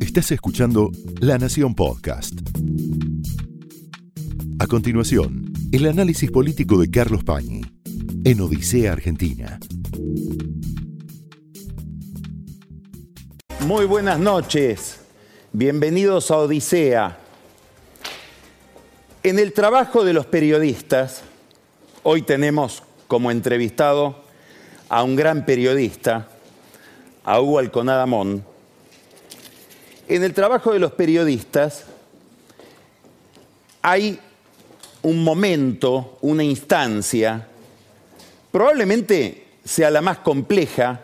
Estás escuchando La Nación Podcast. A continuación, el análisis político de Carlos Pañi en Odisea Argentina. Muy buenas noches, bienvenidos a Odisea. En el trabajo de los periodistas, hoy tenemos como entrevistado a un gran periodista, a Hugo Alconadamón. En el trabajo de los periodistas hay un momento, una instancia, probablemente sea la más compleja,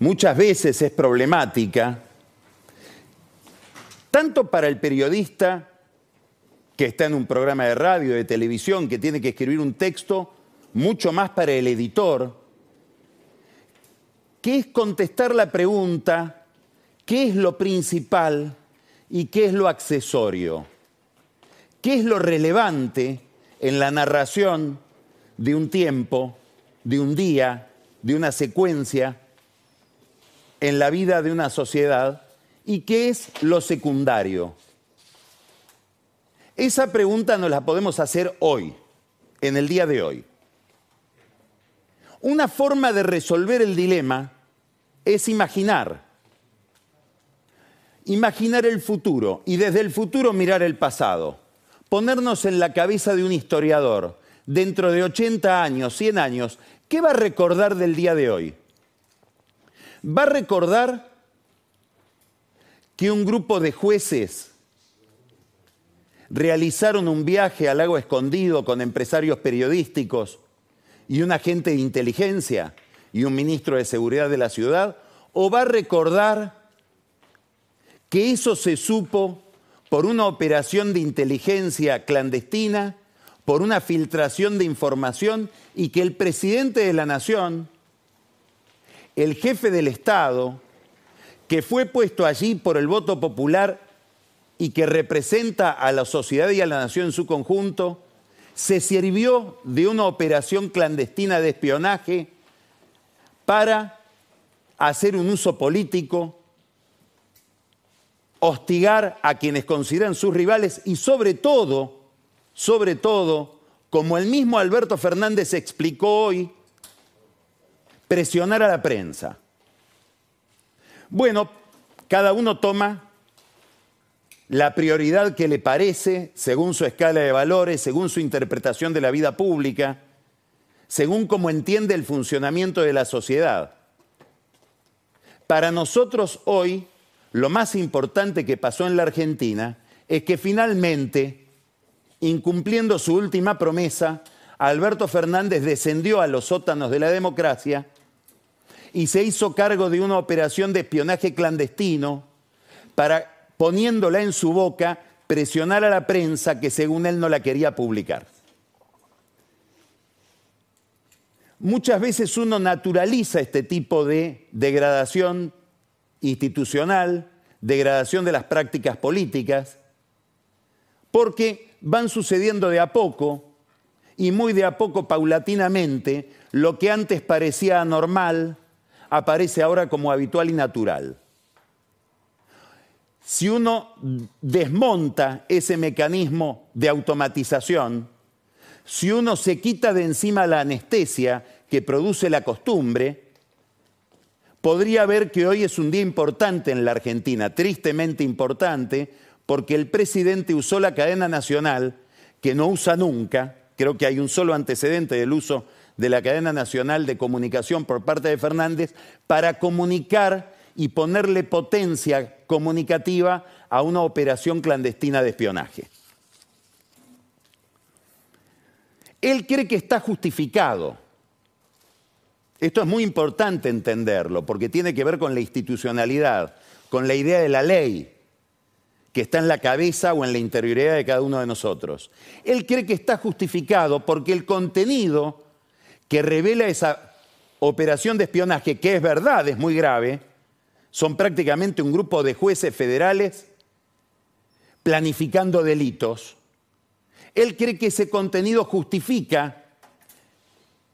muchas veces es problemática, tanto para el periodista que está en un programa de radio, de televisión, que tiene que escribir un texto, mucho más para el editor, que es contestar la pregunta, ¿qué es lo principal y qué es lo accesorio? ¿Qué es lo relevante en la narración de un tiempo, de un día, de una secuencia, en la vida de una sociedad? ¿Y qué es lo secundario? Esa pregunta nos la podemos hacer hoy, en el día de hoy. Una forma de resolver el dilema es imaginar. Imaginar el futuro y desde el futuro mirar el pasado. Ponernos en la cabeza de un historiador dentro de 80 años, 100 años, ¿qué va a recordar del día de hoy? Va a recordar que un grupo de jueces realizaron un viaje al lago escondido con empresarios periodísticos y un agente de inteligencia y un ministro de seguridad de la ciudad? ¿O va a recordar que eso se supo por una operación de inteligencia clandestina, por una filtración de información y que el presidente de la nación, el jefe del Estado, que fue puesto allí por el voto popular y que representa a la sociedad y a la nación en su conjunto, se sirvió de una operación clandestina de espionaje para hacer un uso político, hostigar a quienes consideran sus rivales y sobre todo, sobre todo, como el mismo Alberto Fernández explicó hoy, presionar a la prensa. Bueno, cada uno toma la prioridad que le parece, según su escala de valores, según su interpretación de la vida pública, según cómo entiende el funcionamiento de la sociedad. Para nosotros hoy, lo más importante que pasó en la Argentina es que finalmente, incumpliendo su última promesa, Alberto Fernández descendió a los sótanos de la democracia y se hizo cargo de una operación de espionaje clandestino para poniéndola en su boca, presionar a la prensa que según él no la quería publicar. Muchas veces uno naturaliza este tipo de degradación institucional, degradación de las prácticas políticas, porque van sucediendo de a poco y muy de a poco, paulatinamente, lo que antes parecía anormal aparece ahora como habitual y natural. Si uno desmonta ese mecanismo de automatización, si uno se quita de encima la anestesia que produce la costumbre, podría ver que hoy es un día importante en la Argentina, tristemente importante, porque el presidente usó la cadena nacional, que no usa nunca, creo que hay un solo antecedente del uso de la cadena nacional de comunicación por parte de Fernández, para comunicar y ponerle potencia comunicativa a una operación clandestina de espionaje. Él cree que está justificado. Esto es muy importante entenderlo porque tiene que ver con la institucionalidad, con la idea de la ley que está en la cabeza o en la interioridad de cada uno de nosotros. Él cree que está justificado porque el contenido que revela esa operación de espionaje, que es verdad, es muy grave, son prácticamente un grupo de jueces federales planificando delitos. Él cree que ese contenido justifica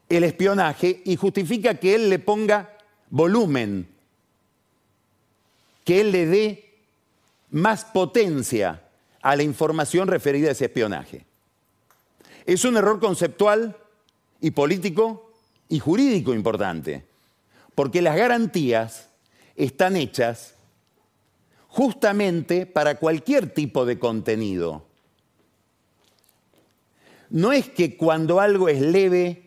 el espionaje y justifica que él le ponga volumen, que él le dé más potencia a la información referida a ese espionaje. Es un error conceptual y político y jurídico importante, porque las garantías están hechas justamente para cualquier tipo de contenido. No es que cuando algo es leve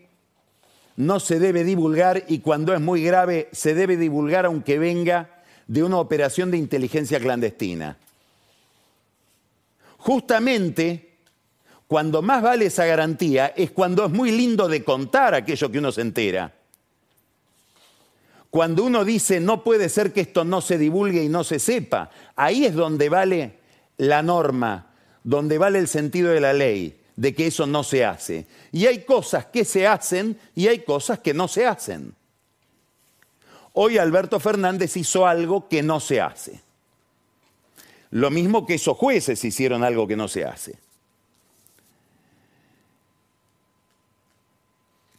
no se debe divulgar y cuando es muy grave se debe divulgar aunque venga de una operación de inteligencia clandestina. Justamente cuando más vale esa garantía es cuando es muy lindo de contar aquello que uno se entera. Cuando uno dice no puede ser que esto no se divulgue y no se sepa, ahí es donde vale la norma, donde vale el sentido de la ley, de que eso no se hace. Y hay cosas que se hacen y hay cosas que no se hacen. Hoy Alberto Fernández hizo algo que no se hace. Lo mismo que esos jueces hicieron algo que no se hace.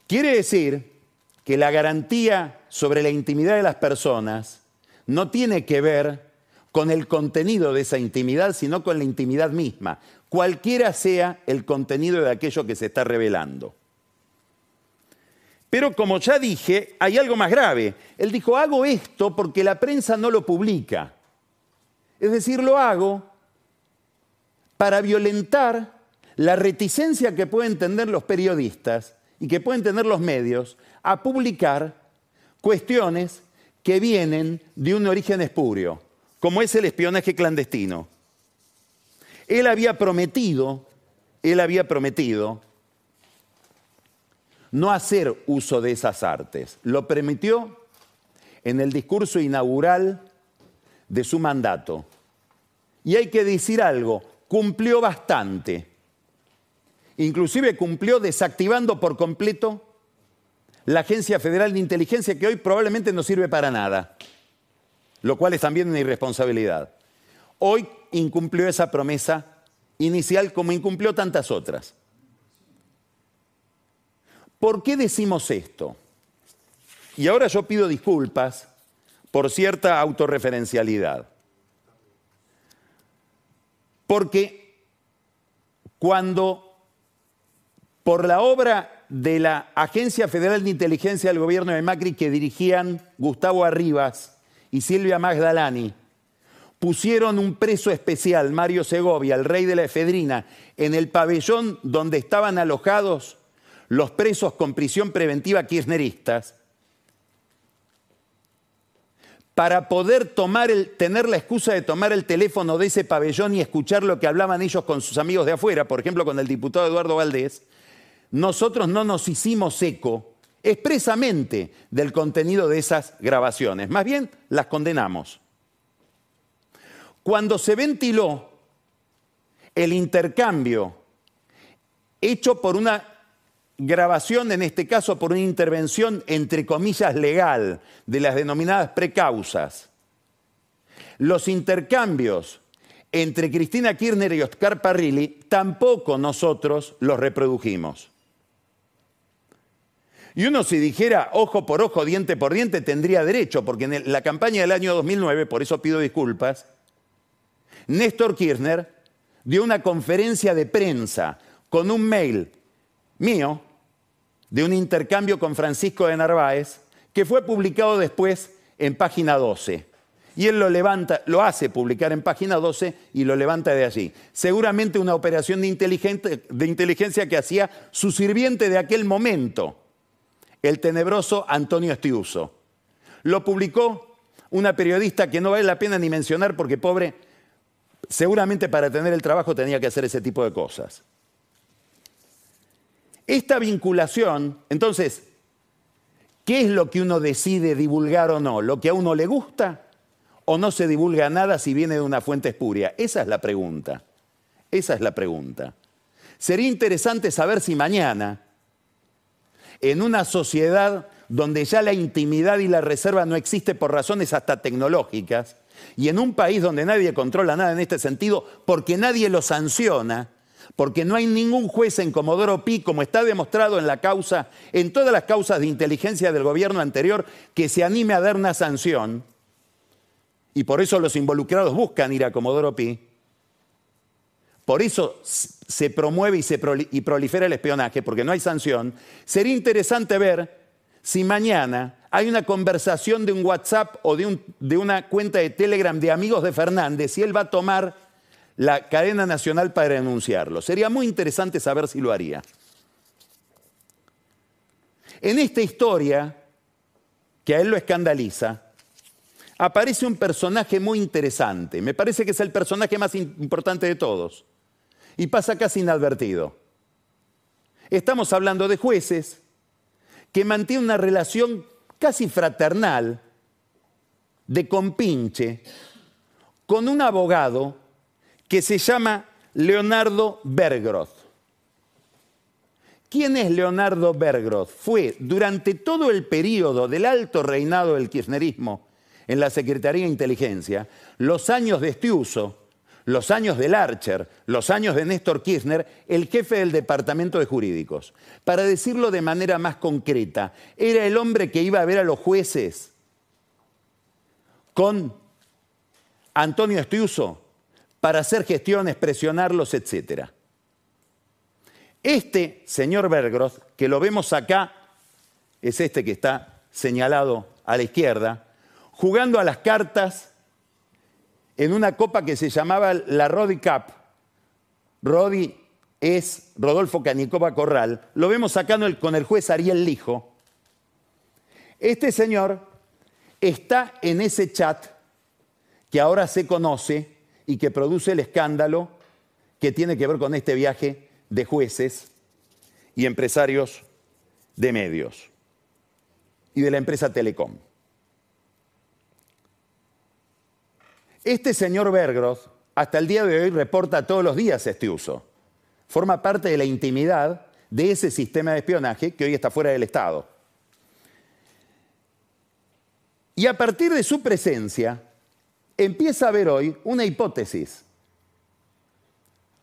Quiere decir que la garantía sobre la intimidad de las personas no tiene que ver con el contenido de esa intimidad, sino con la intimidad misma, cualquiera sea el contenido de aquello que se está revelando. Pero como ya dije, hay algo más grave. Él dijo, hago esto porque la prensa no lo publica. Es decir, lo hago para violentar la reticencia que pueden tener los periodistas y que pueden tener los medios a publicar cuestiones que vienen de un origen espurio, como es el espionaje clandestino. Él había prometido, él había prometido no hacer uso de esas artes. Lo permitió en el discurso inaugural de su mandato. Y hay que decir algo, cumplió bastante. Inclusive cumplió desactivando por completo la Agencia Federal de Inteligencia, que hoy probablemente no sirve para nada, lo cual es también una irresponsabilidad. Hoy incumplió esa promesa inicial como incumplió tantas otras. ¿Por qué decimos esto? Y ahora yo pido disculpas por cierta autorreferencialidad. Porque cuando por la obra de la Agencia Federal de Inteligencia del gobierno de Macri que dirigían Gustavo Arribas y Silvia Magdalani, pusieron un preso especial, Mario Segovia, el rey de la efedrina, en el pabellón donde estaban alojados los presos con prisión preventiva kirchneristas, para poder tener la excusa de tomar el teléfono de ese pabellón y escuchar lo que hablaban ellos con sus amigos de afuera, por ejemplo con el diputado Eduardo Valdés, nosotros no nos hicimos eco expresamente del contenido de esas grabaciones, más bien las condenamos. Cuando se ventiló el intercambio hecho por una grabación, en este caso por una intervención entre comillas legal de las denominadas precausas, los intercambios entre Cristina Kirchner y Oscar Parrilli tampoco nosotros los reprodujimos. Y uno si dijera ojo por ojo, diente por diente, tendría derecho, porque en la campaña del año 2009, por eso pido disculpas, Néstor Kirchner dio una conferencia de prensa con un mail mío de un intercambio con Francisco de Narváez que fue publicado después en página 12. Y él lo levanta, lo hace publicar en página 12 y lo levanta de allí. Seguramente una operación de, de inteligencia que hacía su sirviente de aquel momento, el tenebroso Antonio Estiuso. Lo publicó una periodista que no vale la pena ni mencionar porque pobre, seguramente para tener el trabajo tenía que hacer ese tipo de cosas. Esta vinculación, entonces, ¿qué es lo que uno decide divulgar o no? ¿Lo que a uno le gusta? ¿O no se divulga nada si viene de una fuente espuria? Esa es la pregunta. Esa es la pregunta. Sería interesante saber si mañana, en una sociedad donde ya la intimidad y la reserva no existe por razones hasta tecnológicas, y en un país donde nadie controla nada en este sentido porque nadie lo sanciona, porque no hay ningún juez en Comodoro Pi, como está demostrado en la causa, en todas las causas de inteligencia del gobierno anterior, que se anime a dar una sanción. y por eso los involucrados buscan ir a Comodoro Pi, por eso se promueve y, se prolifera el espionaje, porque no hay sanción, sería interesante ver si mañana hay una conversación de un WhatsApp o de, una cuenta de Telegram de amigos de Fernández, si él va a tomar la cadena nacional para denunciarlo. Sería muy interesante saber si lo haría. En esta historia, que a él lo escandaliza, aparece un personaje muy interesante. Me parece que es el personaje más importante de todos. Y pasa casi inadvertido. Estamos hablando de jueces que mantienen una relación casi fraternal, de compinche, con un abogado que se llama Leonardo Bergroth. ¿Quién es Leonardo Bergroth? Fue durante todo el periodo del alto reinado del kirchnerismo en la Secretaría de Inteligencia, los años de Estiuso, los años de Larcher, los años de Néstor Kirchner, el jefe del Departamento de Jurídicos. Para decirlo de manera más concreta, era el hombre que iba a ver a los jueces con Antonio Estiuso para hacer gestiones, presionarlos, etc. Este señor Bergroth, que lo vemos acá, es este que está señalado a la izquierda, jugando a las cartas en una copa que se llamaba la Rodi Cup. Rodi es Rodolfo Canicova Corral. Lo vemos acá con el juez Ariel Lijo. Este señor está en ese chat que ahora se conoce y que produce el escándalo que tiene que ver con este viaje de jueces y empresarios de medios y de la empresa Telecom. Este señor Bergroth hasta el día de hoy reporta todos los días este uso. Forma parte de la intimidad de ese sistema de espionaje que hoy está fuera del Estado. Y a partir de su presencia, empieza a haber hoy una hipótesis.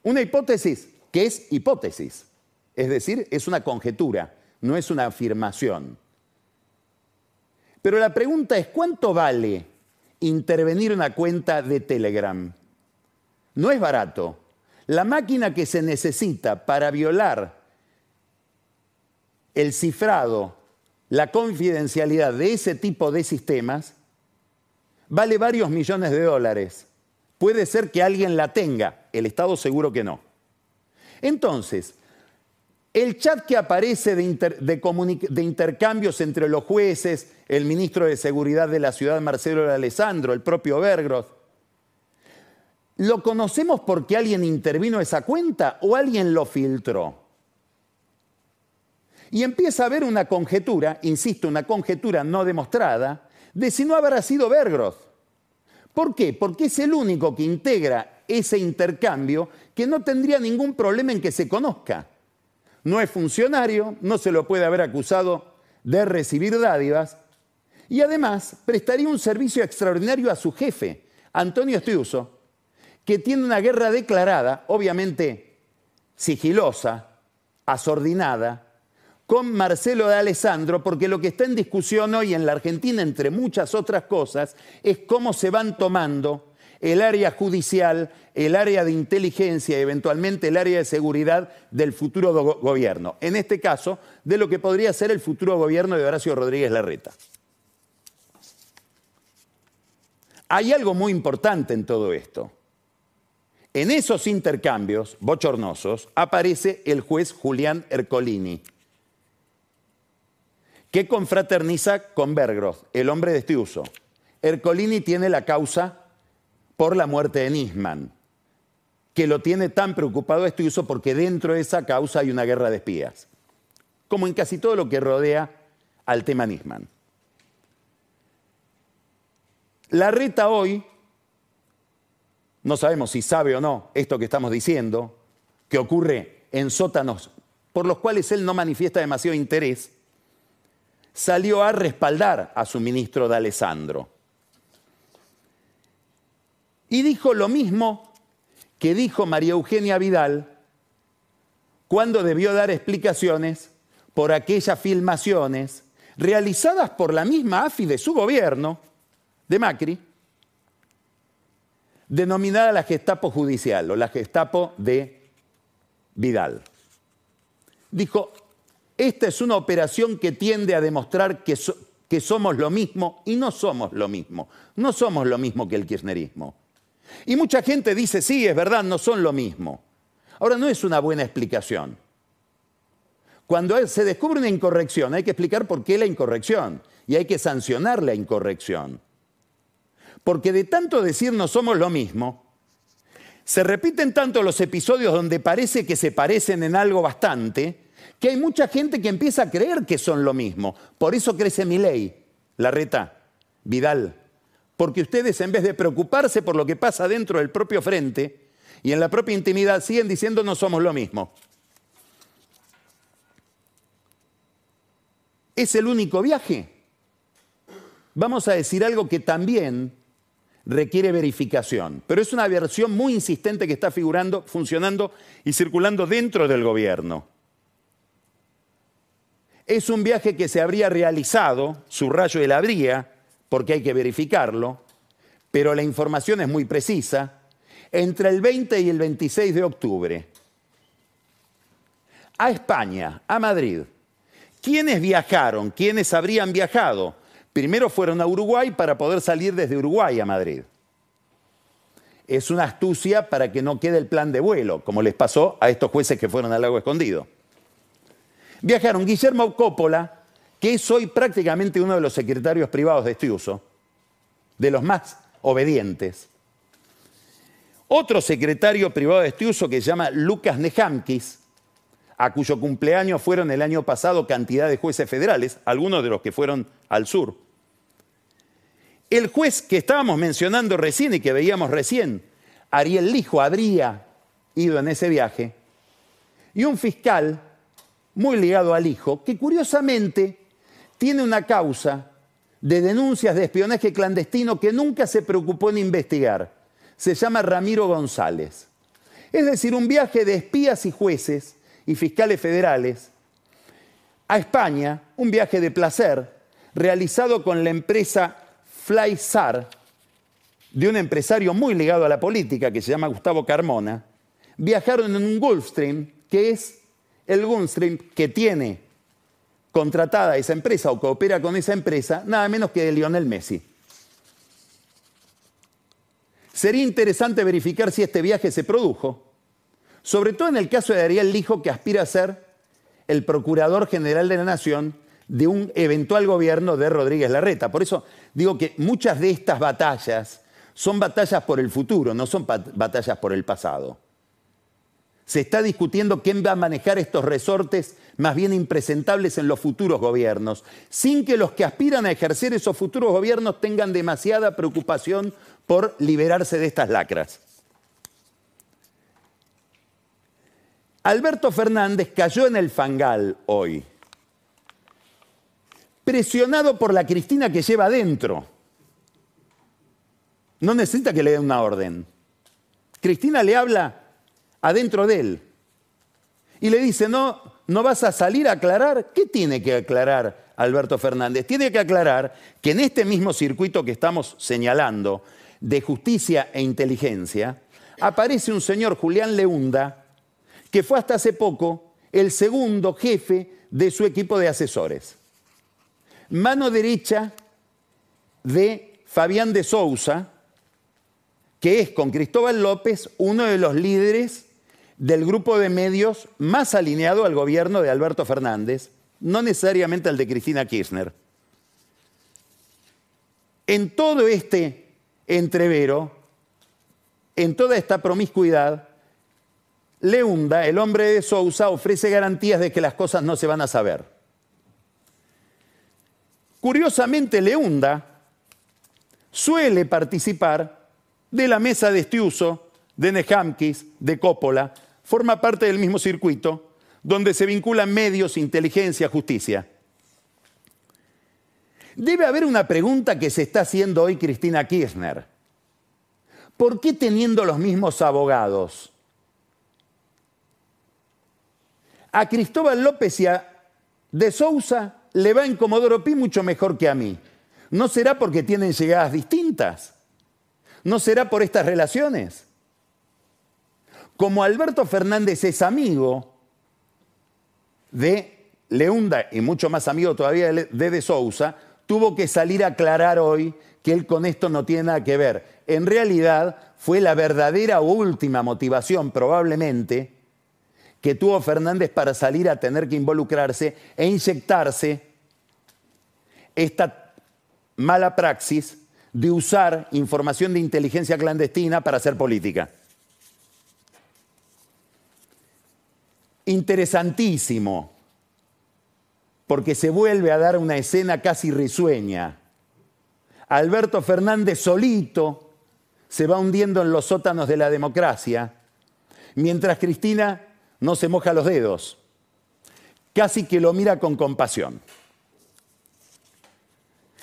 Una hipótesis que es hipótesis. Es decir, es una conjetura, no es una afirmación. Pero la pregunta es, ¿cuánto vale intervenir una cuenta de Telegram? No es barato. La máquina que se necesita para violar el cifrado, la confidencialidad de ese tipo de sistemas vale varios millones de dólares. Puede ser que alguien la tenga, el Estado seguro que no. Entonces, el chat que aparece de, intercambios entre los jueces, el ministro de Seguridad de la ciudad, Marcelo Alessandro, el propio Bergroth, ¿lo conocemos porque alguien intervino esa cuenta o alguien lo filtró? Y empieza a haber una conjetura, insisto, una conjetura no demostrada, de si no habrá sido Bergroth. ¿Por qué? Porque es el único que integra ese intercambio que no tendría ningún problema en que se conozca. No es funcionario, no se lo puede haber acusado de recibir dádivas y además prestaría un servicio extraordinario a su jefe, Antonio Estiuso, que tiene una guerra declarada, obviamente sigilosa, asordinada, con Marcelo de Alessandro, porque lo que está en discusión hoy en la Argentina, entre muchas otras cosas, es cómo se van tomando el área judicial, el área de inteligencia y eventualmente el área de seguridad del futuro gobierno. En este caso, de lo que podría ser el futuro gobierno de Horacio Rodríguez Larreta. Hay algo muy importante en todo esto. En esos intercambios bochornosos aparece el juez Julián Ercolini que confraterniza con Bergroth, el hombre de este uso. Ercolini tiene la causa por la muerte de Nisman, que lo tiene tan preocupado uso porque dentro de esa causa hay una guerra de espías, como en casi todo lo que rodea al tema Nisman. La reta hoy, no sabemos si sabe o no esto que estamos diciendo, que ocurre en sótanos por los cuales él no manifiesta demasiado interés, salió a respaldar a su ministro de. Y dijo lo mismo que dijo María Eugenia Vidal cuando debió dar explicaciones por aquellas filmaciones realizadas por la misma AFI de su gobierno, de Macri, denominada la Gestapo judicial o la Gestapo de Vidal. Dijo, esta es una operación que tiende a demostrar que, que somos lo mismo y no somos lo mismo. No somos lo mismo que el kirchnerismo. Y mucha gente dice, sí, es verdad, no son lo mismo. Ahora, no es una buena explicación. Cuando se descubre una incorrección, hay que explicar por qué la incorrección y hay que sancionar la incorrección. Porque de tanto decir no somos lo mismo, se repiten tanto los episodios donde parece que se parecen en algo bastante, que hay mucha gente que empieza a creer que son lo mismo. Por eso crece mi ley, la reta, Vidal. Porque ustedes en vez de preocuparse por lo que pasa dentro del propio frente y en la propia intimidad siguen diciendo no somos lo mismo. ¿Es el único viaje? Vamos a decir algo que también requiere verificación, pero es una versión muy insistente que está figurando, funcionando y circulando dentro del gobierno. Es un viaje que se habría realizado, subrayo el habría, porque hay que verificarlo, pero la información es muy precisa, entre el 20 y el 26 de octubre. A España, a Madrid. ¿Quiénes viajaron? ¿Quiénes habrían viajado? Primero fueron a Uruguay para poder salir desde Uruguay a Madrid. Es una astucia para que no quede el plan de vuelo, como les pasó a estos jueces que fueron al lago escondido. Viajaron Guillermo Coppola, que es hoy prácticamente uno de los secretarios privados de este uso, de los más obedientes. Otro secretario privado de este uso que se llama Lucas Nejamkis, a cuyo cumpleaños fueron el año pasado cantidad de jueces federales, algunos de los que fueron al sur. El juez que estábamos mencionando recién y que veíamos recién, Ariel Lijo, habría ido en ese viaje, y un fiscal muy ligado al hijo, que curiosamente tiene una causa de denuncias de espionaje clandestino que nunca se preocupó en investigar. Se llama Ramiro González. Es decir, un viaje de espías y jueces y fiscales federales a España, un viaje de placer realizado con la empresa FlySAR, de un empresario muy ligado a la política que se llama Gustavo Carmona, viajaron en un Gulfstream, que es el Gulfstream que tiene contratada esa empresa o que opera con esa empresa, nada menos que de Lionel Messi. Sería interesante verificar si este viaje se produjo, sobre todo en el caso de Ariel Lijo, que aspira a ser el Procurador General de la Nación de un eventual gobierno de Rodríguez Larreta. Por eso digo que muchas de estas batallas son batallas por el futuro, no son batallas por el pasado. Se está discutiendo quién va a manejar estos resortes más bien impresentables en los futuros gobiernos, sin que los que aspiran a ejercer esos futuros gobiernos tengan demasiada preocupación por liberarse de estas lacras. Alberto Fernández cayó en el fangal hoy, presionado por la Cristina que lleva adentro. No necesita que le dé una orden. Cristina le habla adentro de él y le dice, no, no vas a salir a aclarar. ¿Qué tiene que aclarar Alberto Fernández? Tiene que aclarar que en este mismo circuito que estamos señalando de justicia e inteligencia, aparece un señor Julián Leunda, que fue hasta hace poco el segundo jefe de su equipo de asesores. Mano derecha de Fabián de Sousa, que es con Cristóbal López uno de los líderes del grupo de medios más alineado al gobierno de Alberto Fernández, no necesariamente al de Cristina Kirchner. En todo este entrevero, en toda esta promiscuidad, Leunda, el hombre de Sousa, ofrece garantías de que las cosas no se van a saber. Curiosamente, Leunda suele participar de la mesa de este uso de Nejamkis, de Coppola, forma parte del mismo circuito donde se vinculan medios, inteligencia, justicia. Debe haber una pregunta que se está haciendo hoy Cristina Kirchner. ¿Por qué teniendo los mismos abogados a Cristóbal López y a De Sousa le va en Comodoro Pi mucho mejor que a mí. ¿No será porque tienen llegadas distintas? ¿No será por estas relaciones? Como Alberto Fernández es amigo de Leunda y mucho más amigo todavía de De Sousa, tuvo que salir a aclarar hoy que él con esto no tiene nada que ver. En realidad fue la verdadera última motivación probablemente que tuvo Fernández para salir a tener que involucrarse e inyectarse esta mala praxis de usar información de inteligencia clandestina para hacer política. Interesantísimo, porque se vuelve a dar una escena casi risueña. Alberto Fernández solito se va hundiendo en los sótanos de la democracia, mientras Cristina no se moja los dedos, casi que lo mira con compasión.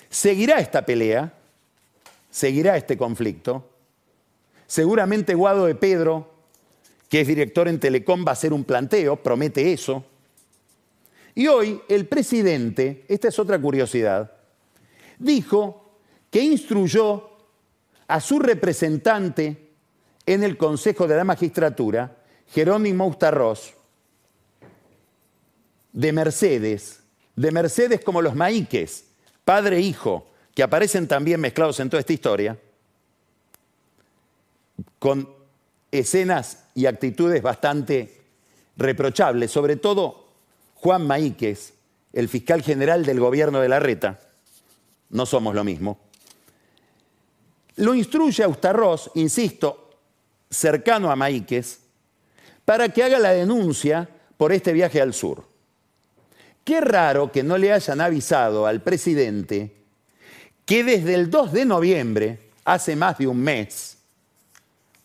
Seguirá esta pelea, seguirá este conflicto. Seguramente Guado de Pedro, que es director en Telecom, va a hacer un planteo, promete eso. Y hoy el presidente, esta es otra curiosidad, dijo que instruyó a su representante en el Consejo de la Magistratura, Jerónimo Ustarroz, de Mercedes, de Mercedes como los maíques, padre e hijo, que aparecen también mezclados en toda esta historia, con escenas y actitudes bastante reprochables, sobre todo Juan Maíquez, el fiscal general del gobierno de la Reta, no somos lo mismo, lo instruye a Ustarroz, insisto, cercano a Maíquez, para que haga la denuncia por este viaje al sur. Qué raro que no le hayan avisado al presidente que desde el 2 de noviembre, hace más de un mes,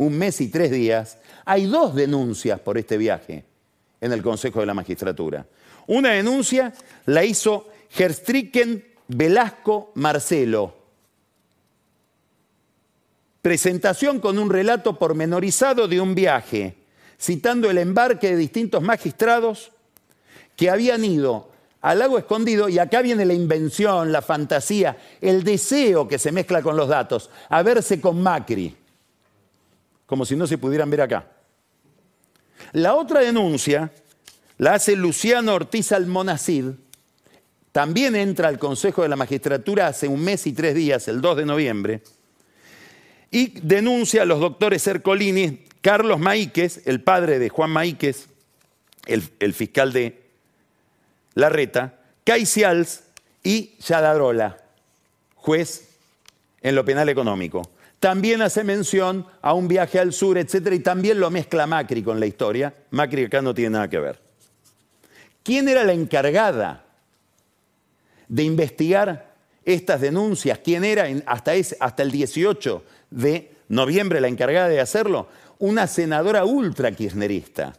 un mes y tres días, hay dos denuncias por este viaje en el Consejo de la Magistratura. Una denuncia la hizo Gerstriken Velasco Marcelo. Presentación con un relato pormenorizado de un viaje, citando el embarque de distintos magistrados que habían ido al lago escondido, y acá viene la invención, la fantasía, el deseo que se mezcla con los datos, a verse con Macri, como si no se pudieran ver acá. La otra denuncia la hace Luciano Ortiz Almonacid, también entra al Consejo de la Magistratura hace un mes y tres días, el 2 de noviembre, y denuncia a los doctores Ercolini, Carlos Maíquez, el padre de Juan Maíquez, el, fiscal de Larreta, Caicials y Yadadrola, juez en lo penal económico. También hace mención a un viaje al sur, etcétera, y también lo mezcla Macri con la historia. Macri acá no tiene nada que ver. ¿Quién era la encargada de investigar estas denuncias? ¿Quién era hasta, hasta el 18 de noviembre la encargada de hacerlo? Una senadora ultra kirchnerista,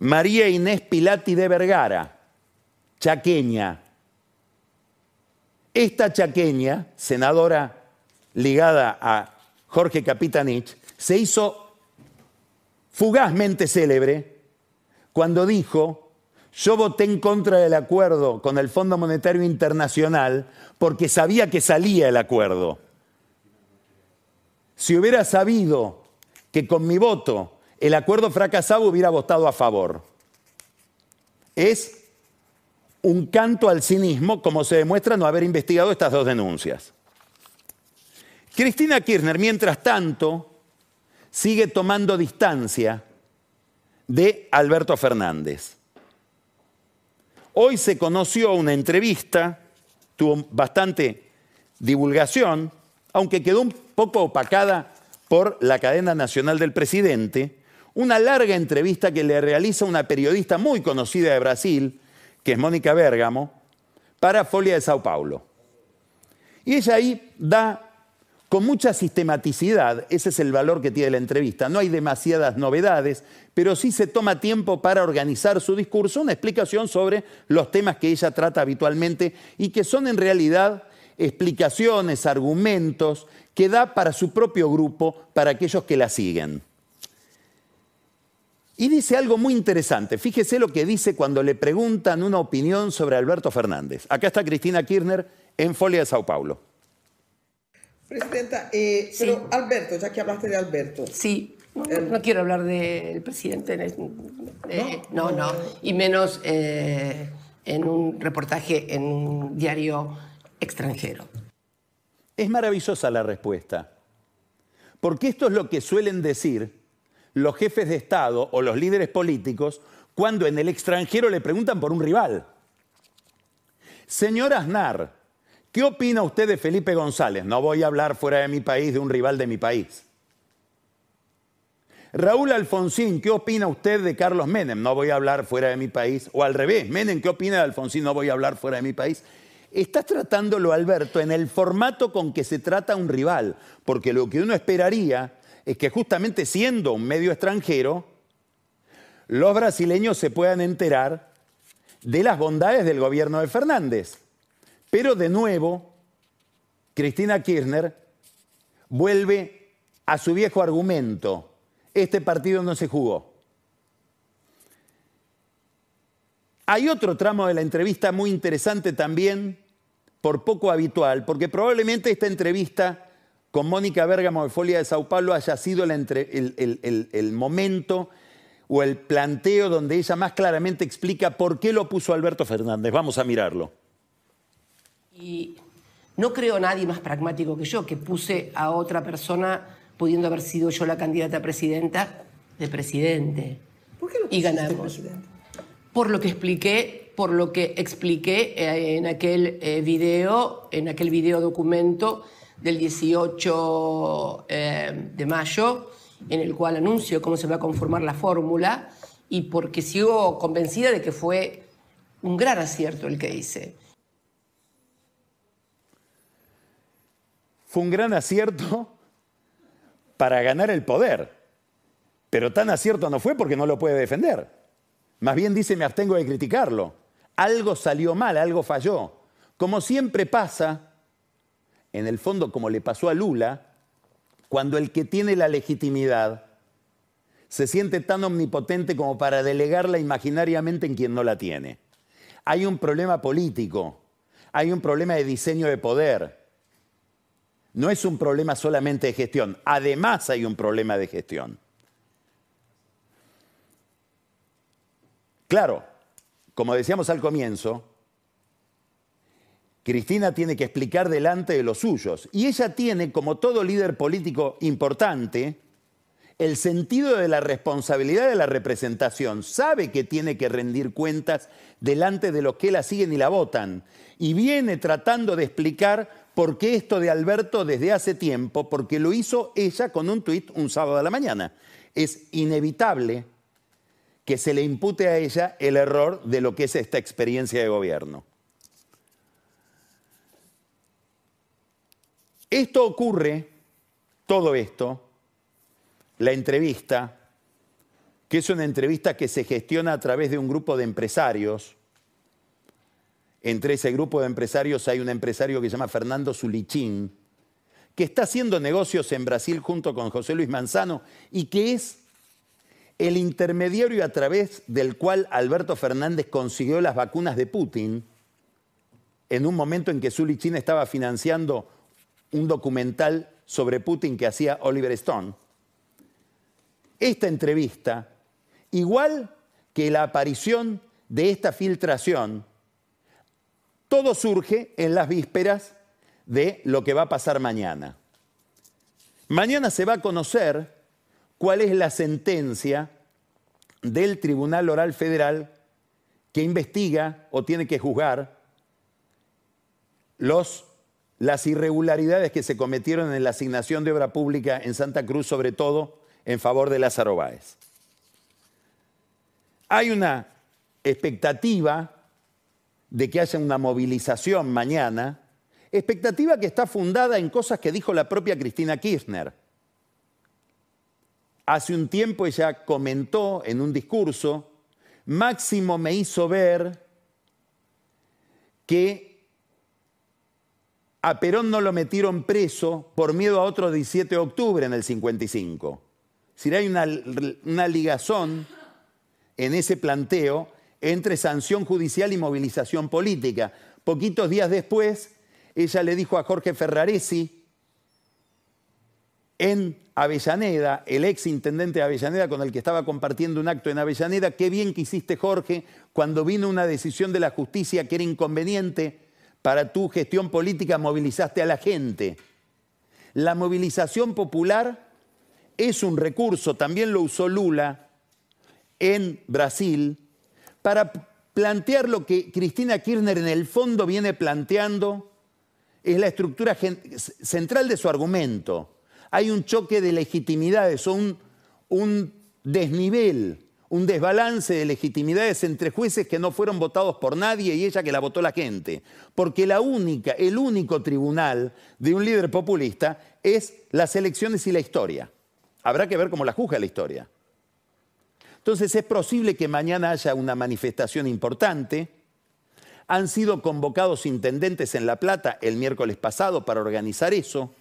María Inés Pilati de Vergara, chaqueña. Esta chaqueña, senadora ligada a Jorge Capitanich, se hizo fugazmente célebre cuando dijo, yo voté en contra del acuerdo con el Fondo Monetario Internacional porque sabía que salía el acuerdo. Si hubiera sabido que con mi voto el acuerdo fracasaba, hubiera votado a favor. Es un canto al cinismo, como se demuestra no haber investigado estas dos denuncias. Cristina Kirchner, mientras tanto, sigue tomando distancia de Alberto Fernández. Hoy se conoció una entrevista, tuvo bastante divulgación, aunque quedó un poco opacada por la cadena nacional del presidente, una larga entrevista que le realiza una periodista muy conocida de Brasil, que es Mónica Bérgamo, para Folia de Sao Paulo. Y ella ahí da con mucha sistematicidad, ese es el valor que tiene la entrevista, no hay demasiadas novedades, pero sí se toma tiempo para organizar su discurso, una explicación sobre los temas que ella trata habitualmente y que son en realidad explicaciones, argumentos que da para su propio grupo, para aquellos que la siguen. Y dice algo muy interesante. Fíjese lo que dice cuando le preguntan una opinión sobre Alberto Fernández. Acá está Cristina Kirchner en Folia de Sao Paulo. Presidenta, eh, Sí. pero Alberto, ya que hablaste de Alberto, Sí, no, no- El- no quiero hablar del presidente, eh, no, no, y menos eh, en un reportaje en un diario extranjero. Es maravillosa la respuesta. Porque esto es lo que suelen decir los jefes de Estado o los líderes políticos cuando en el extranjero le preguntan por un rival. Señor Aznar, ¿qué opina usted de Felipe González? No voy a hablar fuera de mi país de un rival de mi país. Raúl Alfonsín, ¿qué opina usted de Carlos Menem? No voy a hablar fuera de mi país. O al revés, Menem, ¿qué opina de Alfonsín? No voy a hablar fuera de mi país. Estás tratándolo, Alberto, en el formato con que se trata un rival, porque lo que uno esperaría es que justamente siendo un medio extranjero, los brasileños se puedan enterar de las bondades del gobierno de Fernández. Pero de nuevo, Cristina Kirchner vuelve a su viejo argumento. Este partido no se jugó. Hay otro tramo de la entrevista muy interesante también, por poco habitual, porque probablemente esta entrevista con Mónica Bergamo de Folia de Sao Paulo haya sido el momento o el planteo donde ella más claramente explica por qué lo puso Alberto Fernández. Vamos a mirarlo. Y no creo nadie más pragmático que yo, que puse a otra persona, pudiendo haber sido yo la candidata a presidenta, de presidente. ¿por qué lo Y ganamos. presidente? Por lo que expliqué, por lo que expliqué eh, en aquel eh, video, en aquel video documento del 18 eh, de mayo, en el cual anuncio cómo se va a conformar la fórmula y porque sigo convencida de que fue un gran acierto el que hice. Fue un gran acierto para ganar el poder, pero tan acierto no fue porque no lo puede defender. Más bien dice, me abstengo de criticarlo. Algo salió mal, algo falló. Como siempre pasa, en el fondo como le pasó a Lula, cuando el que tiene la legitimidad se siente tan omnipotente como para delegarla imaginariamente en quien no la tiene. Hay un problema político, hay un problema de diseño de poder. No es un problema solamente de gestión, además hay un problema de gestión. Claro, como decíamos al comienzo, Cristina tiene que explicar delante de los suyos. Y ella tiene, como todo líder político importante, el sentido de la responsabilidad de la representación. Sabe que tiene que rendir cuentas delante de los que la siguen y la votan. Y viene tratando de explicar por qué esto de Alberto desde hace tiempo, porque lo hizo ella con un tuit un sábado a la mañana. Es inevitable que se le impute a ella el error de lo que es esta experiencia de gobierno. Esto ocurre, todo esto, la entrevista, que es una entrevista que se gestiona a través de un grupo de empresarios. Entre ese grupo de empresarios hay un empresario que se llama Fernando Zulichín, que está haciendo negocios en Brasil junto con José Luis Manzano y que es el intermediario a través del cual Alberto Fernández consiguió las vacunas de Putin en un momento en que Zulichín estaba financiando un documental sobre Putin que hacía Oliver Stone. Esta entrevista, igual que la aparición de esta filtración, todo surge en las vísperas de lo que va a pasar mañana. Mañana se va a conocer cuál es la sentencia del Tribunal Oral Federal que investiga o tiene que juzgar los, las irregularidades que se cometieron en la asignación de obra pública en Santa Cruz, sobre todo en favor de Lázaro Báez. Hay una expectativa de que haya una movilización mañana, expectativa que está fundada en cosas que dijo la propia Cristina Kirchner. Hace un tiempo ella comentó en un discurso, Máximo me hizo ver que a Perón no lo metieron preso por miedo a otro 17 de octubre en el 55. Si hay una, una ligazón en ese planteo entre sanción judicial y movilización política. Poquitos días después, ella le dijo a Jorge Ferraresi, en Avellaneda, el ex intendente de Avellaneda con el que estaba compartiendo un acto en Avellaneda, qué bien que hiciste Jorge cuando vino una decisión de la justicia que era inconveniente para tu gestión política, movilizaste a la gente. La movilización popular es un recurso, también lo usó Lula en Brasil, para plantear lo que Cristina Kirchner en el fondo viene planteando, es la estructura central de su argumento hay un choque de legitimidades o un, desnivel, un desbalance de legitimidades entre jueces que no fueron votados por nadie y ella que la votó la gente. Porque la única, el único tribunal de un líder populista es las elecciones y la historia. Habrá que ver cómo la juzga la historia. Entonces es posible que mañana haya una manifestación importante. Han sido convocados intendentes en La Plata el miércoles pasado para organizar eso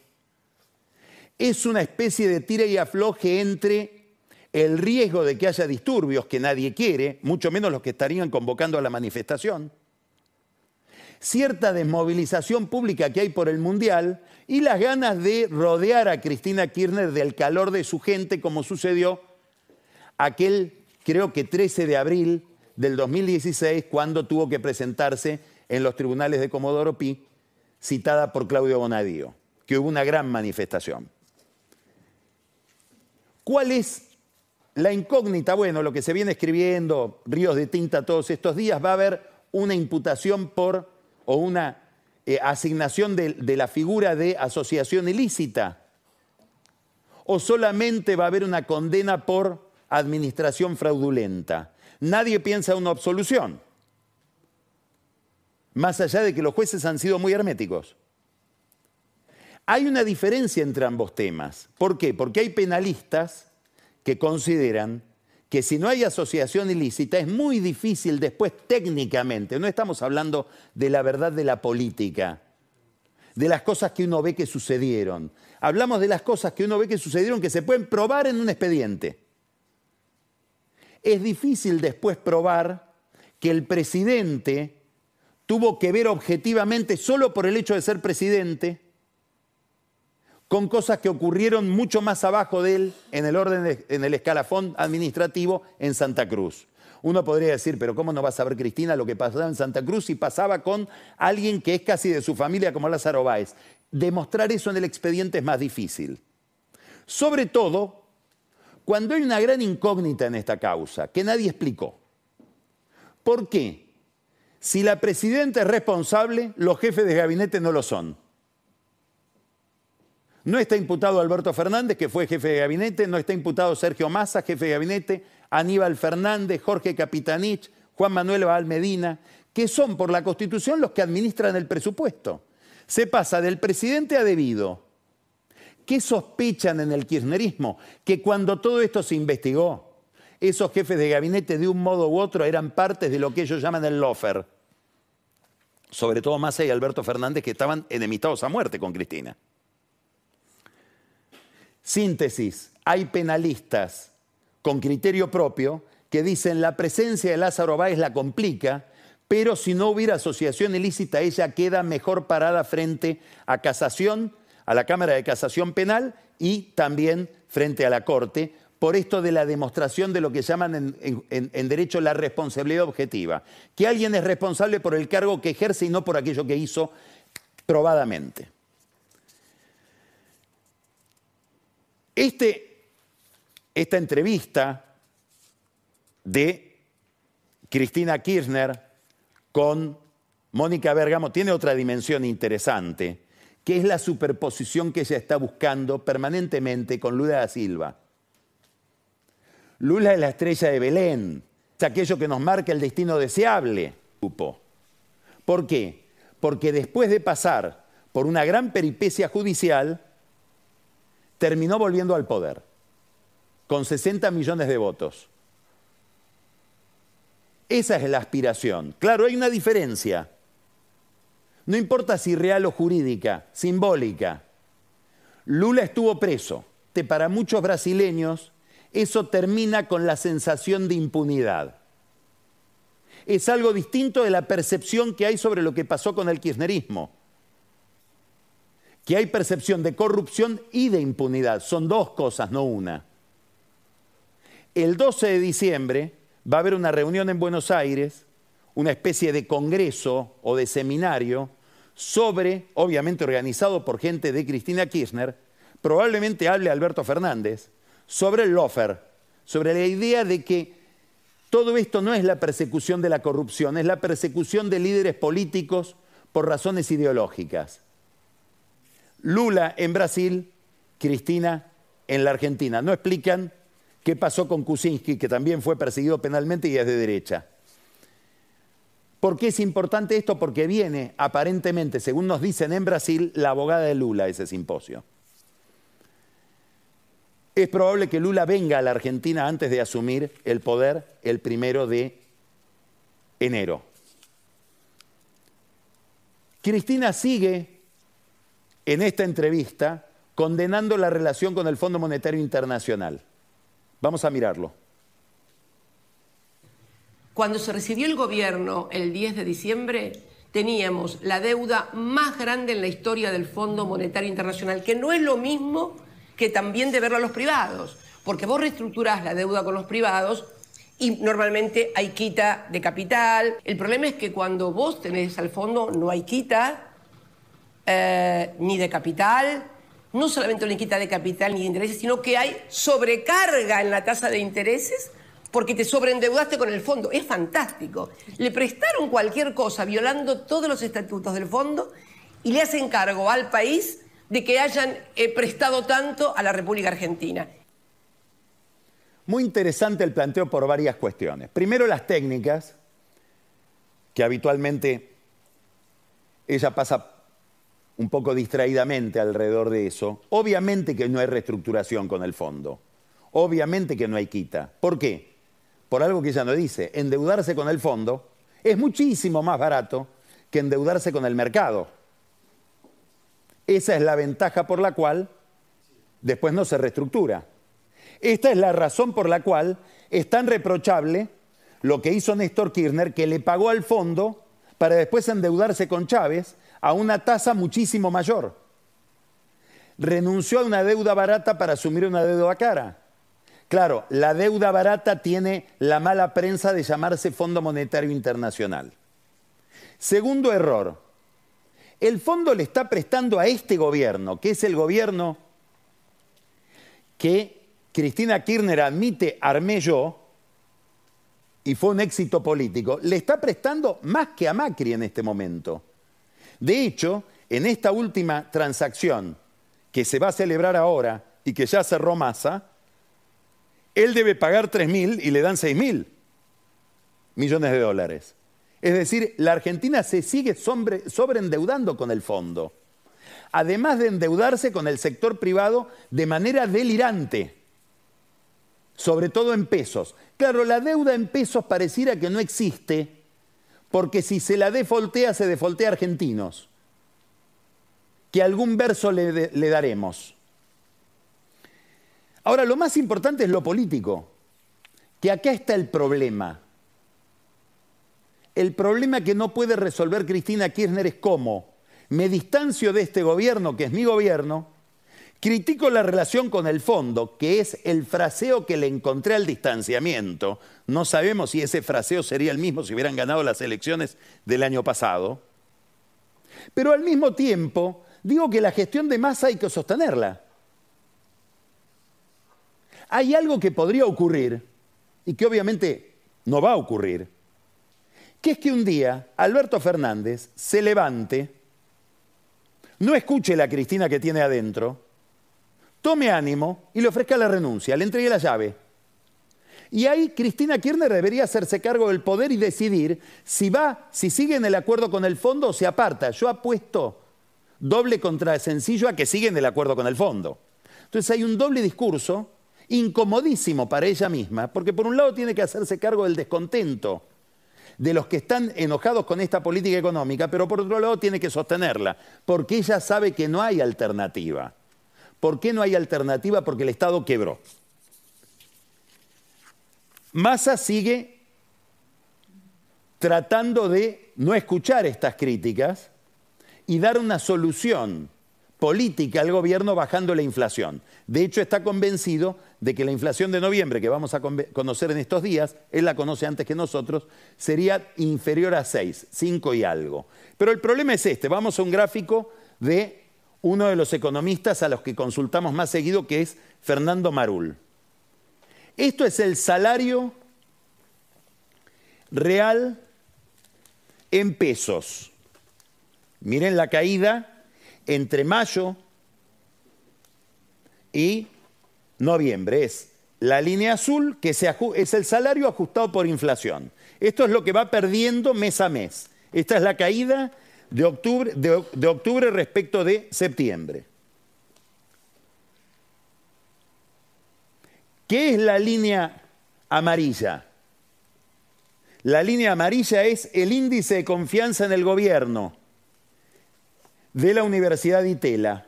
es una especie de tira y afloje entre el riesgo de que haya disturbios que nadie quiere, mucho menos los que estarían convocando a la manifestación, cierta desmovilización pública que hay por el Mundial y las ganas de rodear a Cristina Kirchner del calor de su gente, como sucedió aquel, creo que 13 de abril del 2016, cuando tuvo que presentarse en los tribunales de Comodoro Pi, citada por Claudio Bonadío, que hubo una gran manifestación. ¿Cuál es la incógnita? Bueno, lo que se viene escribiendo, ríos de tinta todos estos días, va a haber una imputación por o una eh, asignación de, de la figura de asociación ilícita. O solamente va a haber una condena por administración fraudulenta. Nadie piensa en una absolución. Más allá de que los jueces han sido muy herméticos. Hay una diferencia entre ambos temas. ¿Por qué? Porque hay penalistas que consideran que si no hay asociación ilícita es muy difícil después técnicamente, no estamos hablando de la verdad de la política, de las cosas que uno ve que sucedieron, hablamos de las cosas que uno ve que sucedieron que se pueden probar en un expediente. Es difícil después probar que el presidente tuvo que ver objetivamente solo por el hecho de ser presidente con cosas que ocurrieron mucho más abajo de él en el orden, en el escalafón administrativo en Santa Cruz. Uno podría decir, pero ¿cómo no va a saber Cristina lo que pasaba en Santa Cruz si pasaba con alguien que es casi de su familia como Lázaro Báez? Demostrar eso en el expediente es más difícil. Sobre todo cuando hay una gran incógnita en esta causa, que nadie explicó. ¿Por qué? Si la presidenta es responsable, los jefes de gabinete no lo son. No está imputado Alberto Fernández, que fue jefe de gabinete, no está imputado Sergio Massa, jefe de gabinete, Aníbal Fernández, Jorge Capitanich, Juan Manuel Baal Medina, que son por la Constitución los que administran el presupuesto. Se pasa del presidente a debido. ¿Qué sospechan en el kirchnerismo? Que cuando todo esto se investigó, esos jefes de gabinete de un modo u otro eran partes de lo que ellos llaman el lofer. Sobre todo Massa y Alberto Fernández que estaban enemistados a muerte con Cristina. Síntesis, hay penalistas con criterio propio que dicen la presencia de Lázaro Báez la complica, pero si no hubiera asociación ilícita, ella queda mejor parada frente a casación, a la Cámara de Casación Penal y también frente a la Corte, por esto de la demostración de lo que llaman en, en, derecho la responsabilidad objetiva, que alguien es responsable por el cargo que ejerce y no por aquello que hizo probadamente. Este, esta entrevista de Cristina Kirchner con Mónica Bergamo tiene otra dimensión interesante, que es la superposición que ella está buscando permanentemente con Lula da Silva. Lula es la estrella de Belén, es aquello que nos marca el destino deseable. ¿Por qué? Porque después de pasar por una gran peripecia judicial, terminó volviendo al poder, con 60 millones de votos. Esa es la aspiración. Claro, hay una diferencia. No importa si real o jurídica, simbólica. Lula estuvo preso. Para muchos brasileños eso termina con la sensación de impunidad. Es algo distinto de la percepción que hay sobre lo que pasó con el kirchnerismo que hay percepción de corrupción y de impunidad. Son dos cosas, no una. El 12 de diciembre va a haber una reunión en Buenos Aires, una especie de congreso o de seminario sobre, obviamente organizado por gente de Cristina Kirchner, probablemente hable Alberto Fernández, sobre el lofer, sobre la idea de que todo esto no es la persecución de la corrupción, es la persecución de líderes políticos por razones ideológicas. Lula en Brasil, Cristina en la Argentina. No explican qué pasó con Kuczynski, que también fue perseguido penalmente y es de derecha. ¿Por qué es importante esto? Porque viene, aparentemente, según nos dicen en Brasil, la abogada de Lula a ese simposio. Es probable que Lula venga a la Argentina antes de asumir el poder el primero de enero. Cristina sigue en esta entrevista condenando la relación con el Fondo Monetario Internacional. Vamos a mirarlo. Cuando se recibió el gobierno el 10 de diciembre, teníamos la deuda más grande en la historia del Fondo Monetario Internacional, que no es lo mismo que también deberlo a los privados, porque vos reestructurás la deuda con los privados y normalmente hay quita de capital. El problema es que cuando vos tenés al fondo no hay quita eh, ni de capital, no solamente no hay quita de capital ni de intereses, sino que hay sobrecarga en la tasa de intereses porque te sobreendeudaste con el fondo. Es fantástico. Le prestaron cualquier cosa violando todos los estatutos del fondo y le hacen cargo al país de que hayan eh, prestado tanto a la República Argentina. Muy interesante el planteo por varias cuestiones. Primero las técnicas, que habitualmente ella pasa un poco distraídamente alrededor de eso. Obviamente que no hay reestructuración con el fondo. Obviamente que no hay quita. ¿Por qué? Por algo que ella no dice. Endeudarse con el fondo es muchísimo más barato que endeudarse con el mercado. Esa es la ventaja por la cual después no se reestructura. Esta es la razón por la cual es tan reprochable lo que hizo Néstor Kirchner, que le pagó al fondo para después endeudarse con Chávez a una tasa muchísimo mayor. Renunció a una deuda barata para asumir una deuda cara. Claro, la deuda barata tiene la mala prensa de llamarse Fondo Monetario Internacional. Segundo error, el fondo le está prestando a este gobierno, que es el gobierno que Cristina Kirchner admite armé yo, y fue un éxito político, le está prestando más que a Macri en este momento. De hecho, en esta última transacción que se va a celebrar ahora y que ya cerró Massa, él debe pagar 3 mil y le dan 6 mil millones de dólares. Es decir, la Argentina se sigue sobreendeudando con el fondo, además de endeudarse con el sector privado de manera delirante, sobre todo en pesos. Claro, la deuda en pesos pareciera que no existe, porque si se la defoltea, se defoltea a argentinos, que algún verso le, le daremos. Ahora, lo más importante es lo político, que acá está el problema. El problema que no puede resolver Cristina Kirchner es cómo me distancio de este gobierno, que es mi gobierno, critico la relación con el fondo, que es el fraseo que le encontré al distanciamiento. No sabemos si ese fraseo sería el mismo si hubieran ganado las elecciones del año pasado. Pero al mismo tiempo, digo que la gestión de masa hay que sostenerla. Hay algo que podría ocurrir y que obviamente no va a ocurrir, que es que un día Alberto Fernández se levante, no escuche la Cristina que tiene adentro, tome ánimo y le ofrezca la renuncia, le entregue la llave. Y ahí Cristina Kirchner debería hacerse cargo del poder y decidir si va, si sigue en el acuerdo con el fondo o se aparta. Yo apuesto doble contra sencillo a que sigue en el acuerdo con el fondo. Entonces hay un doble discurso incomodísimo para ella misma, porque por un lado tiene que hacerse cargo del descontento de los que están enojados con esta política económica, pero por otro lado tiene que sostenerla, porque ella sabe que no hay alternativa. ¿Por qué no hay alternativa? Porque el Estado quebró. Massa sigue tratando de no escuchar estas críticas y dar una solución política al gobierno bajando la inflación. De hecho, está convencido de que la inflación de noviembre, que vamos a conocer en estos días, él la conoce antes que nosotros, sería inferior a 6, 5 y algo. Pero el problema es este, vamos a un gráfico de uno de los economistas a los que consultamos más seguido, que es Fernando Marul. Esto es el salario real en pesos. Miren la caída entre mayo y noviembre. Es la línea azul que es el salario ajustado por inflación. Esto es lo que va perdiendo mes a mes. Esta es la caída de octubre, de octubre respecto de septiembre. ¿Qué es la línea amarilla? La línea amarilla es el índice de confianza en el gobierno de la Universidad de Itela.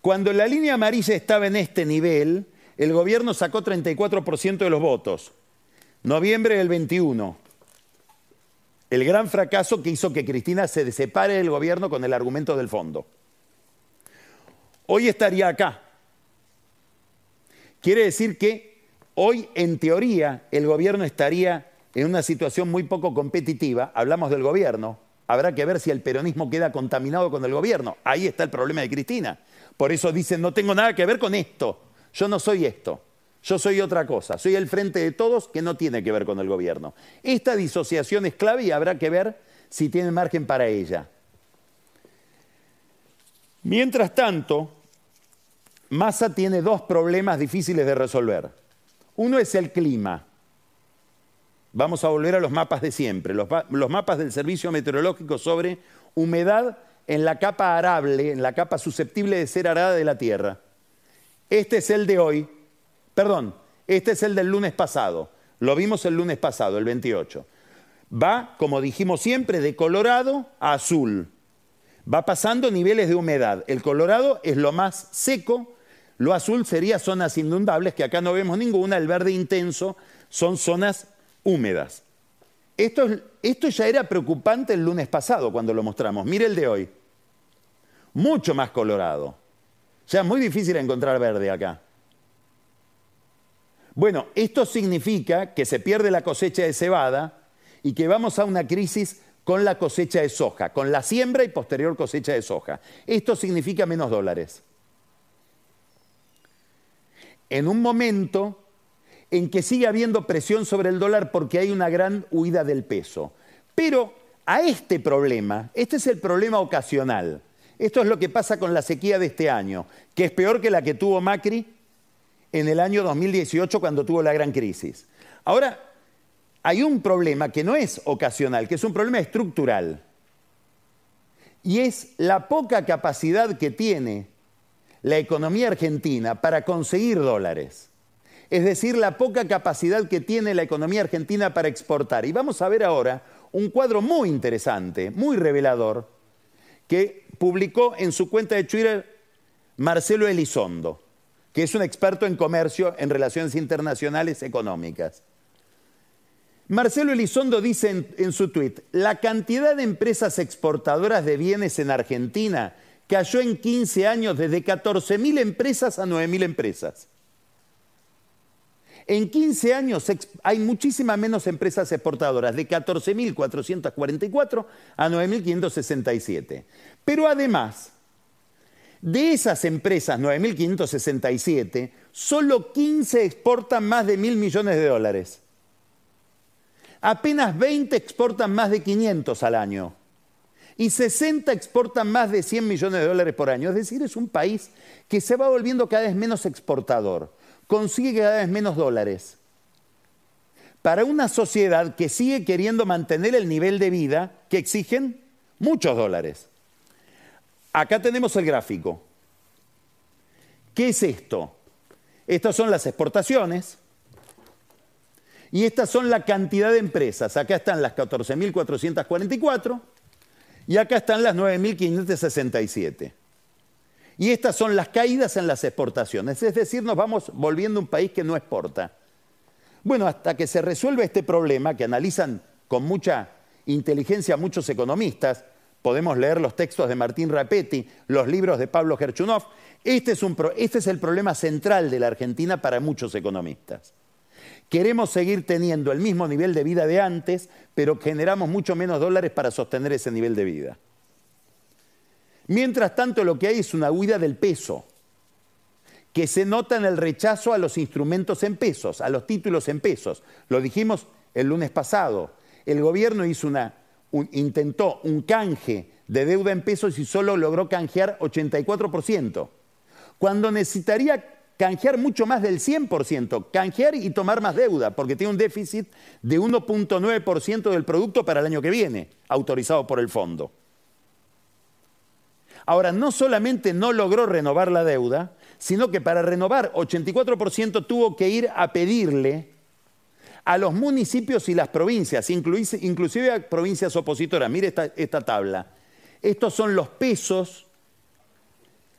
Cuando la línea amarilla estaba en este nivel, el gobierno sacó 34% de los votos. Noviembre del 21. El gran fracaso que hizo que Cristina se separe del gobierno con el argumento del fondo. Hoy estaría acá. Quiere decir que hoy, en teoría, el gobierno estaría en una situación muy poco competitiva. Hablamos del gobierno, habrá que ver si el peronismo queda contaminado con el gobierno. Ahí está el problema de Cristina. Por eso dicen, no tengo nada que ver con esto. Yo no soy esto. Yo soy otra cosa. Soy el frente de todos que no tiene que ver con el gobierno. Esta disociación es clave y habrá que ver si tiene margen para ella. Mientras tanto, Massa tiene dos problemas difíciles de resolver. Uno es el clima. Vamos a volver a los mapas de siempre, los, mapas del Servicio Meteorológico sobre humedad en la capa arable, en la capa susceptible de ser arada de la Tierra. Este es el de hoy, perdón, este es el del lunes pasado. Lo vimos el lunes pasado, el 28. Va, como dijimos siempre, de colorado a azul. Va pasando niveles de humedad. El colorado es lo más seco, lo azul sería zonas inundables, que acá no vemos ninguna, el verde intenso son zonas húmedas. Esto, esto ya era preocupante el lunes pasado cuando lo mostramos. Mire el de hoy. Mucho más colorado. O sea, muy difícil encontrar verde acá. Bueno, esto significa que se pierde la cosecha de cebada y que vamos a una crisis con la cosecha de soja, con la siembra y posterior cosecha de soja. Esto significa menos dólares. En un momento en que sigue habiendo presión sobre el dólar porque hay una gran huida del peso. Pero a este problema, este es el problema ocasional. Esto es lo que pasa con la sequía de este año, que es peor que la que tuvo Macri en el año 2018 cuando tuvo la gran crisis. Ahora, hay un problema que no es ocasional, que es un problema estructural. Y es la poca capacidad que tiene la economía argentina para conseguir dólares es decir, la poca capacidad que tiene la economía argentina para exportar. Y vamos a ver ahora un cuadro muy interesante, muy revelador, que publicó en su cuenta de Twitter Marcelo Elizondo, que es un experto en comercio en relaciones internacionales económicas. Marcelo Elizondo dice en, su tweet, la cantidad de empresas exportadoras de bienes en Argentina cayó en 15 años desde 14.000 empresas a 9.000 empresas. En 15 años hay muchísimas menos empresas exportadoras, de 14.444 a 9.567. Pero además, de esas empresas 9.567, solo 15 exportan más de mil millones de dólares. Apenas 20 exportan más de 500 al año. Y 60 exportan más de 100 millones de dólares por año. Es decir, es un país que se va volviendo cada vez menos exportador consigue cada vez menos dólares. Para una sociedad que sigue queriendo mantener el nivel de vida que exigen muchos dólares. Acá tenemos el gráfico. ¿Qué es esto? Estas son las exportaciones y estas son la cantidad de empresas. Acá están las 14.444 y acá están las 9.567. Y estas son las caídas en las exportaciones, es decir, nos vamos volviendo un país que no exporta. Bueno, hasta que se resuelva este problema, que analizan con mucha inteligencia muchos economistas, podemos leer los textos de Martín Rapetti, los libros de Pablo Gerchunov. Este es, este es el problema central de la Argentina para muchos economistas. Queremos seguir teniendo el mismo nivel de vida de antes, pero generamos mucho menos dólares para sostener ese nivel de vida. Mientras tanto, lo que hay es una huida del peso, que se nota en el rechazo a los instrumentos en pesos, a los títulos en pesos. Lo dijimos el lunes pasado. El gobierno hizo una, intentó un canje de deuda en pesos y solo logró canjear 84%, cuando necesitaría canjear mucho más del 100%, canjear y tomar más deuda, porque tiene un déficit de 1.9% del producto para el año que viene, autorizado por el fondo. Ahora, no solamente no logró renovar la deuda, sino que para renovar 84% tuvo que ir a pedirle a los municipios y las provincias, inclusive a provincias opositoras. Mire esta, esta tabla. Estos son los pesos,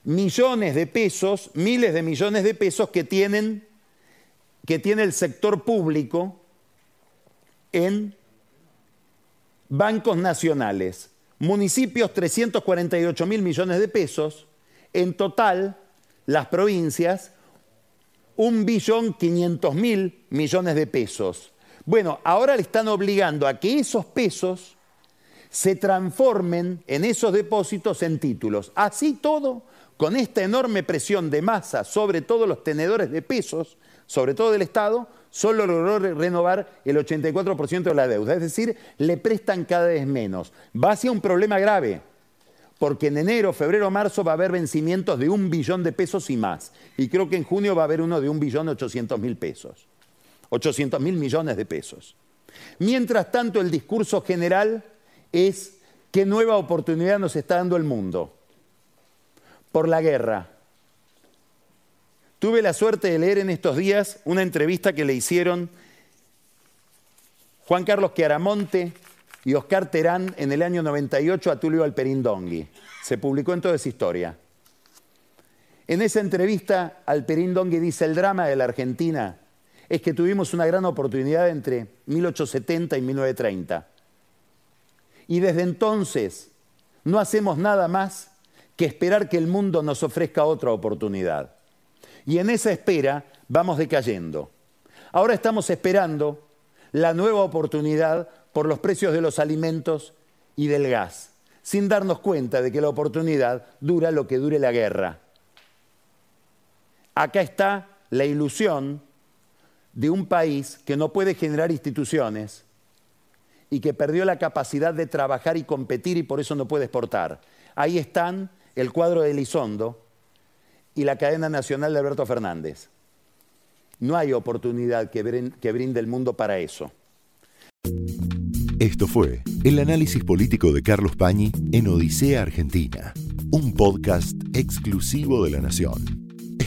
millones de pesos, miles de millones de pesos que tienen que tiene el sector público en bancos nacionales. Municipios 348 mil millones de pesos, en total las provincias un billón quinientos mil millones de pesos. Bueno, ahora le están obligando a que esos pesos se transformen en esos depósitos en títulos. Así todo, con esta enorme presión de masa sobre todos los tenedores de pesos, sobre todo del Estado, solo logró renovar el 84% de la deuda. Es decir, le prestan cada vez menos. Va hacia un problema grave, porque en enero, febrero, marzo va a haber vencimientos de un billón de pesos y más. Y creo que en junio va a haber uno de un billón ochocientos mil pesos. 800 mil millones de pesos. Mientras tanto, el discurso general es qué nueva oportunidad nos está dando el mundo por la guerra, Tuve la suerte de leer en estos días una entrevista que le hicieron Juan Carlos Chiaramonte y Oscar Terán en el año 98 a Tulio Alperindongui. Se publicó en toda esa historia. En esa entrevista, Alperindongui dice, el drama de la Argentina es que tuvimos una gran oportunidad entre 1870 y 1930. Y desde entonces no hacemos nada más que esperar que el mundo nos ofrezca otra oportunidad. Y en esa espera vamos decayendo. Ahora estamos esperando la nueva oportunidad por los precios de los alimentos y del gas, sin darnos cuenta de que la oportunidad dura lo que dure la guerra. Acá está la ilusión de un país que no puede generar instituciones y que perdió la capacidad de trabajar y competir y por eso no puede exportar. Ahí están el cuadro de Elizondo, y la cadena nacional de Alberto Fernández. No hay oportunidad que, brinde el mundo para eso. Esto fue el análisis político de Carlos Pañi en Odisea Argentina, un podcast exclusivo de La Nación.